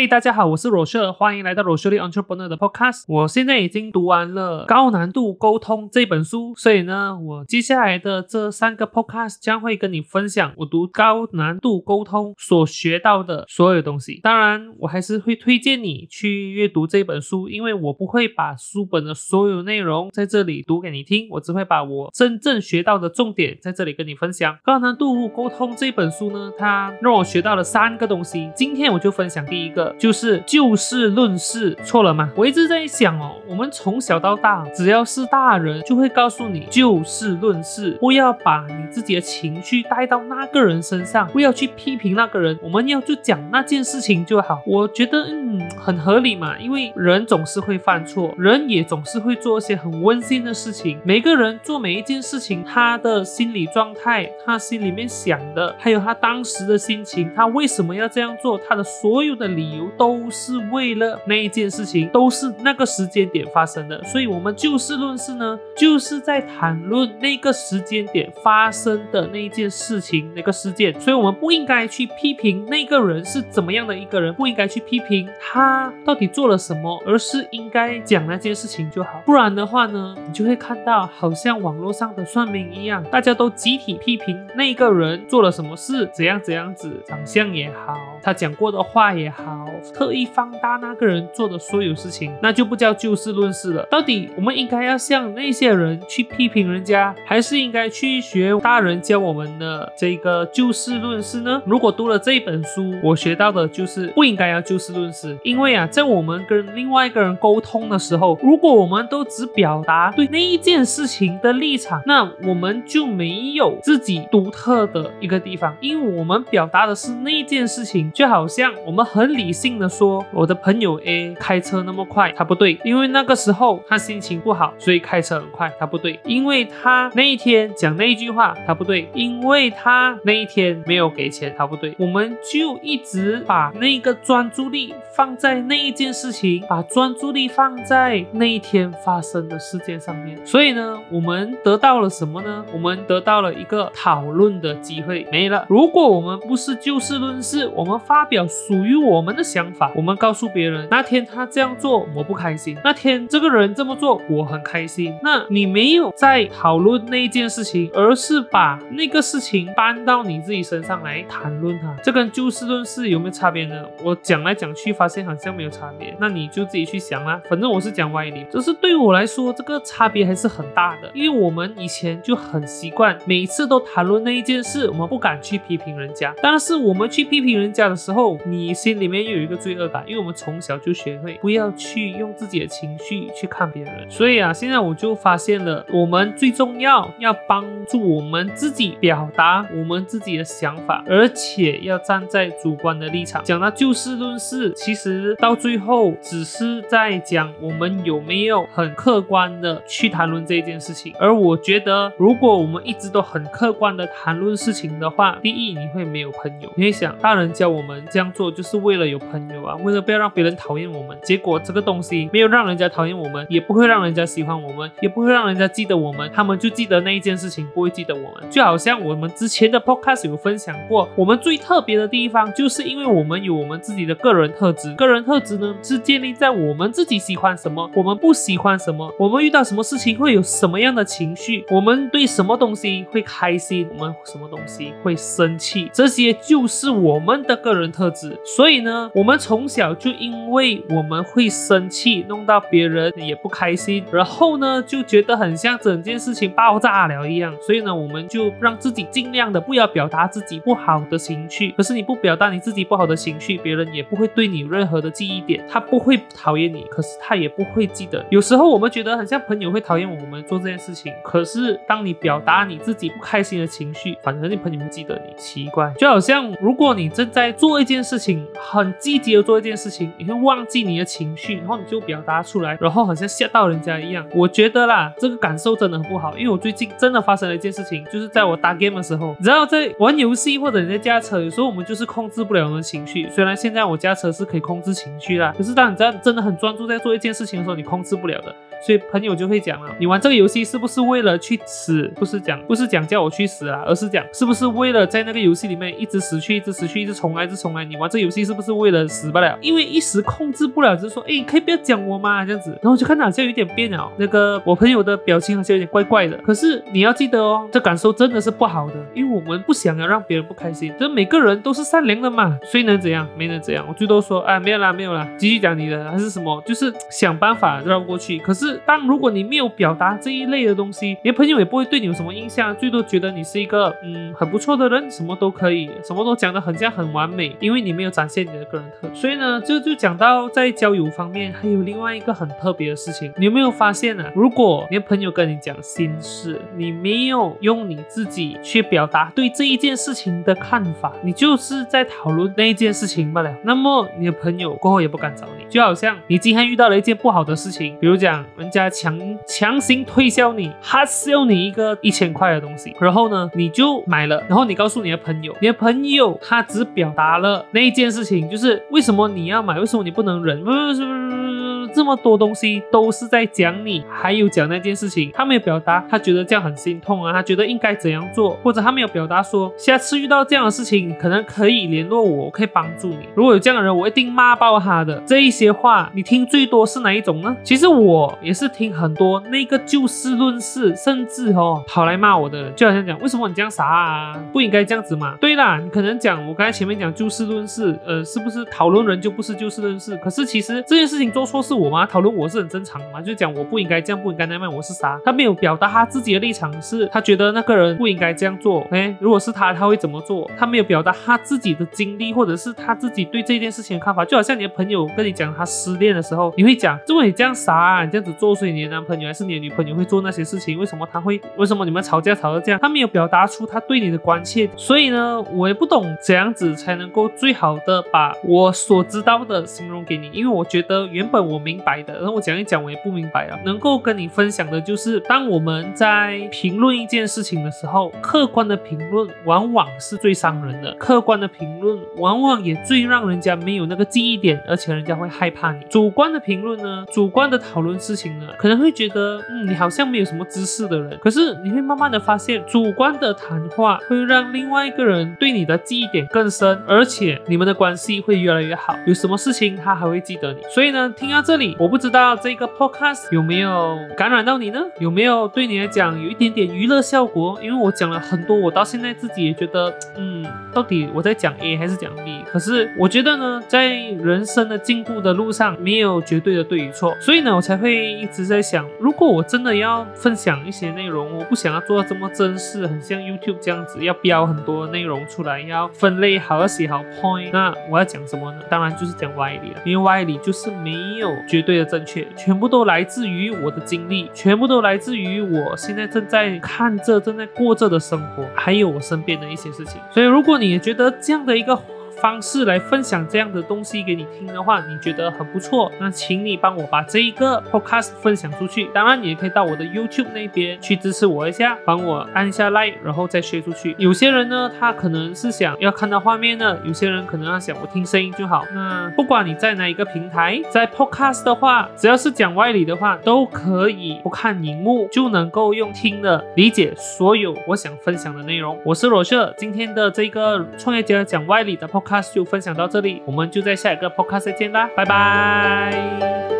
嘿，大家好，我是罗舍，欢迎来到罗舍利 Entrepreneur 的 Podcast。我现在已经读完了《高难度沟通》这本书，所以呢，我接下来的这三个 Podcast 将会跟你分享我读高难度沟通所学到的所有东西。当然，我还是会推荐你去阅读这本书，因为我不会把书本的所有内容在这里读给你听，我只会把我真正学到的重点在这里跟你分享。《高难度沟通》这本书呢，它让我学到了三个东西，今天我就分享第一个。就是就事论事，错了吗？我一直在想哦，我们从小到大，只要是大人，就会告诉你就事论事，不要把你自己的情绪带到那个人身上，不要去批评那个人，我们要就讲那件事情就好。我觉得嗯很合理嘛，因为人总是会犯错，人也总是会做一些很温馨的事情。每个人做每一件事情，他的心理状态，他心里面想的，还有他当时的心情，他为什么要这样做，他的所有的理。由都是为了那一件事情，都是那个时间点发生的，所以我们就事论事呢，就是在谈论那个时间点发生的那一件事情，那个事件，所以我们不应该去批评那个人是怎么样的一个人，不应该去批评他到底做了什么，而是应该讲那件事情就好。不然的话呢，你就会看到好像网络上的算命一样，大家都集体批评那个人做了什么事，怎样怎样子，长相也好，他讲过的话也好。特意放大那个人做的所有事情，那就不叫就事论事了。到底我们应该要向那些人去批评人家，还是应该去学大人教我们的这个就事论事呢？如果读了这本书，我学到的就是不应该要就事论事，因为啊，在我们跟另外一个人沟通的时候，如果我们都只表达对那一件事情的立场，那我们就没有自己独特的一个地方，因为我们表达的是那件事情，就好像我们很理。理性的说，我的朋友 A 开车那么快，他不对，因为那个时候他心情不好，所以开车很快，他不对，因为他那一天讲那一句话，他不对，因为他那一天没有给钱，他不对，我们就一直把那个专注力放在那一件事情，把专注力放在那一天发生的事件上面，所以呢，我们得到了什么呢？我们得到了一个讨论的机会，没了。如果我们不是就事论事，我们发表属于我们。的想法，我们告诉别人，那天他这样做我不开心，那天这个人这么做我很开心。那你没有在讨论那一件事情，而是把那个事情搬到你自己身上来谈论它，这跟就事论事有没有差别呢？我讲来讲去，发现好像没有差别，那你就自己去想啦。反正我是讲歪理，就是对我来说，这个差别还是很大的，因为我们以前就很习惯每次都谈论那一件事，我们不敢去批评人家。但是我们去批评人家的时候，你心里面。有一个罪恶感，因为我们从小就学会不要去用自己的情绪去看别人，所以啊，现在我就发现了，我们最重要要帮助我们自己表达我们自己的想法，而且要站在主观的立场。讲到就事论事，其实到最后只是在讲我们有没有很客观的去谈论这件事情。而我觉得，如果我们一直都很客观的谈论事情的话，第一你会没有朋友，你会想大人教我们这样做就是为了有。朋友啊，为了不要让别人讨厌我们，结果这个东西没有让人家讨厌我们，也不会让人家喜欢我们，也不会让人家记得我们，他们就记得那一件事情，不会记得我们。就好像我们之前的 podcast 有分享过，我们最特别的地方，就是因为我们有我们自己的个人特质。个人特质呢，是建立在我们自己喜欢什么，我们不喜欢什么，我们遇到什么事情会有什么样的情绪，我们对什么东西会开心，我们什么东西会生气，这些就是我们的个人特质。所以呢。我们从小就因为我们会生气，弄到别人也不开心，然后呢就觉得很像整件事情爆炸了一样，所以呢我们就让自己尽量的不要表达自己不好的情绪。可是你不表达你自己不好的情绪，别人也不会对你有任何的记忆点，他不会讨厌你，可是他也不会记得。有时候我们觉得很像朋友会讨厌我们做这件事情，可是当你表达你自己不开心的情绪，反正你朋友会记得你。奇怪，就好像如果你正在做一件事情很。积极的做一件事情，你会忘记你的情绪，然后你就表达出来，然后好像吓到人家一样。我觉得啦，这个感受真的很不好，因为我最近真的发生了一件事情，就是在我打 game 的时候，你知道在玩游戏或者你在驾车，有时候我们就是控制不了我们的情绪。虽然现在我驾车是可以控制情绪啦，可是当你在真的很专注在做一件事情的时候，你控制不了的。所以朋友就会讲了，你玩这个游戏是不是为了去死？不是讲，不是讲叫我去死啊，而是讲是不是为了在那个游戏里面一直死去，一直死去，一直重来，一直重来？你玩这游戏是不是为了死不了，因为一时控制不了，就说哎，可以不要讲我吗？这样子，然后就看到好像有点变了，那个我朋友的表情好像有点怪怪的。可是你要记得哦，这感受真的是不好的，因为我们不想要让别人不开心，这每个人都是善良的嘛，谁能怎样？没能怎样，我最多说哎，没有啦，没有啦，继续讲你的，还是什么，就是想办法绕过去。可是当如果你没有表达这一类的东西，你的朋友也不会对你有什么印象，最多觉得你是一个嗯很不错的人，什么都可以，什么都讲的很像很完美，因为你没有展现你的个人特。所以呢，就就讲到在交友方面，还有另外一个很特别的事情，你有没有发现呢？如果你的朋友跟你讲心事，你没有用你自己去表达对这一件事情的看法，你就是在讨论那一件事情罢了。那么你的朋友过后也不敢找你，就好像你今天遇到了一件不好的事情，比如讲人家强强行推销你，他 sell 你一个一千块的东西，然后呢你就买了，然后你告诉你的朋友，你的朋友他只表达了那一件事情，就是为什么你要买，为什么你不能忍，不是不是。这么多东西都是在讲你，还有讲那件事情，他没有表达，他觉得这样很心痛啊，他觉得应该怎样做，或者他没有表达说，下次遇到这样的事情，可能可以联络我，我可以帮助你。如果有这样的人，我一定骂爆他的。这一些话，你听最多是哪一种呢？其实我也是听很多那个就事论事，甚至哦跑来骂我的人，就好像讲为什么你这样傻啊，不应该这样子嘛。对啦，你可能讲我刚才前面讲就事论事，呃，是不是讨论人就不是就事论事？可是其实这件事情做错是。我吗？讨论我是很正常的嘛，就讲我不应该这样，不应该那样，我是啥？他没有表达他自己的立场，是他觉得那个人不应该这样做。哎，如果是他，他会怎么做？他没有表达他自己的经历，或者是他自己对这件事情的看法。就好像你的朋友跟你讲他失恋的时候，你会讲，如果你这样傻，你这样子做，所以你的男朋友还是你的女朋友会做那些事情？为什么他会？为什么你们吵架吵到这样？他没有表达出他对你的关切，所以呢，我也不懂怎样子才能够最好的把我所知道的形容给你，因为我觉得原本我。明白的，然后我讲一讲，我也不明白啊。能够跟你分享的就是，当我们在评论一件事情的时候，客观的评论往往是最伤人的，客观的评论往往也最让人家没有那个记忆点，而且人家会害怕你。主观的评论呢，主观的讨论事情呢，可能会觉得，嗯，你好像没有什么知识的人。可是你会慢慢的发现，主观的谈话会让另外一个人对你的记忆点更深，而且你们的关系会越来越好。有什么事情他还会记得你。所以呢，听到。这我不知道这个 podcast 有没有感染到你呢？有没有对你来讲有一点点娱乐效果？因为我讲了很多，我到现在自己也觉得，嗯，到底我在讲 A 还是讲 B？可是我觉得呢，在人生的进步的路上，没有绝对的对与错，所以呢，我才会一直在想，如果我真的要分享一些内容，我不想要做到这么正式，很像 YouTube 这样子，要标很多内容出来，要分类好，要写好 point，那我要讲什么呢？当然就是讲歪理了，因为歪理就是没有。绝对的正确，全部都来自于我的经历，全部都来自于我现在正在看着、正在过着的生活，还有我身边的一些事情。所以，如果你觉得这样的一个。方式来分享这样的东西给你听的话，你觉得很不错，那请你帮我把这一个 podcast 分享出去。当然，你也可以到我的 YouTube 那边去支持我一下，帮我按一下 like，然后再 share 出去。有些人呢，他可能是想要看到画面的；有些人可能要想我听声音就好。那不管你在哪一个平台，在 podcast 的话，只要是讲歪理的话，都可以不看荧幕就能够用听的理解所有我想分享的内容。我是罗社，今天的这个创业家讲歪理的 podcast。Cars 就分享到这里，我们就在下一个 podcast 再见啦，拜拜。